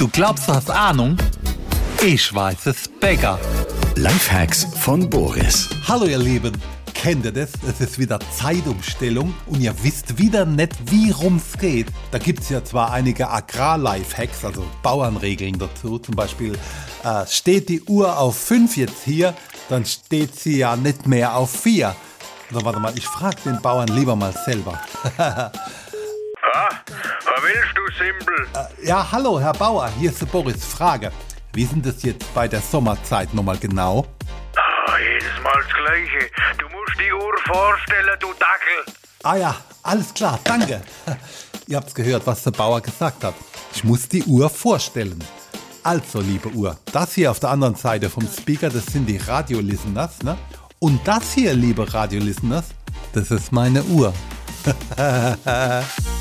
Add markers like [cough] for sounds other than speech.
Du glaubst, du hast Ahnung? Ich weiß es, Bäcker. Lifehacks von Boris. Hallo ihr Lieben, kennt ihr das? Es ist wieder Zeitumstellung und ihr wisst wieder nicht, wie rum's geht. Da gibt's ja zwar einige Agrar-Lifehacks, also Bauernregeln dazu. Zum Beispiel äh, steht die Uhr auf 5 jetzt hier, dann steht sie ja nicht mehr auf 4. Also warte mal, ich frag den Bauern lieber mal selber. [laughs] Ah, willst du, Simpel? Ja, hallo Herr Bauer, hier ist der Boris. Frage, wie sind das jetzt bei der Sommerzeit nochmal genau? Ah, jedes Mal das Gleiche. Du musst die Uhr vorstellen, du Dackel. Ah ja, alles klar, danke. [laughs] Ihr habt's gehört, was der Bauer gesagt hat. Ich muss die Uhr vorstellen. Also, liebe Uhr, das hier auf der anderen Seite vom Speaker, das sind die Radio-Listeners, ne? Und das hier, liebe Radio-Listeners, das ist meine Uhr. [laughs]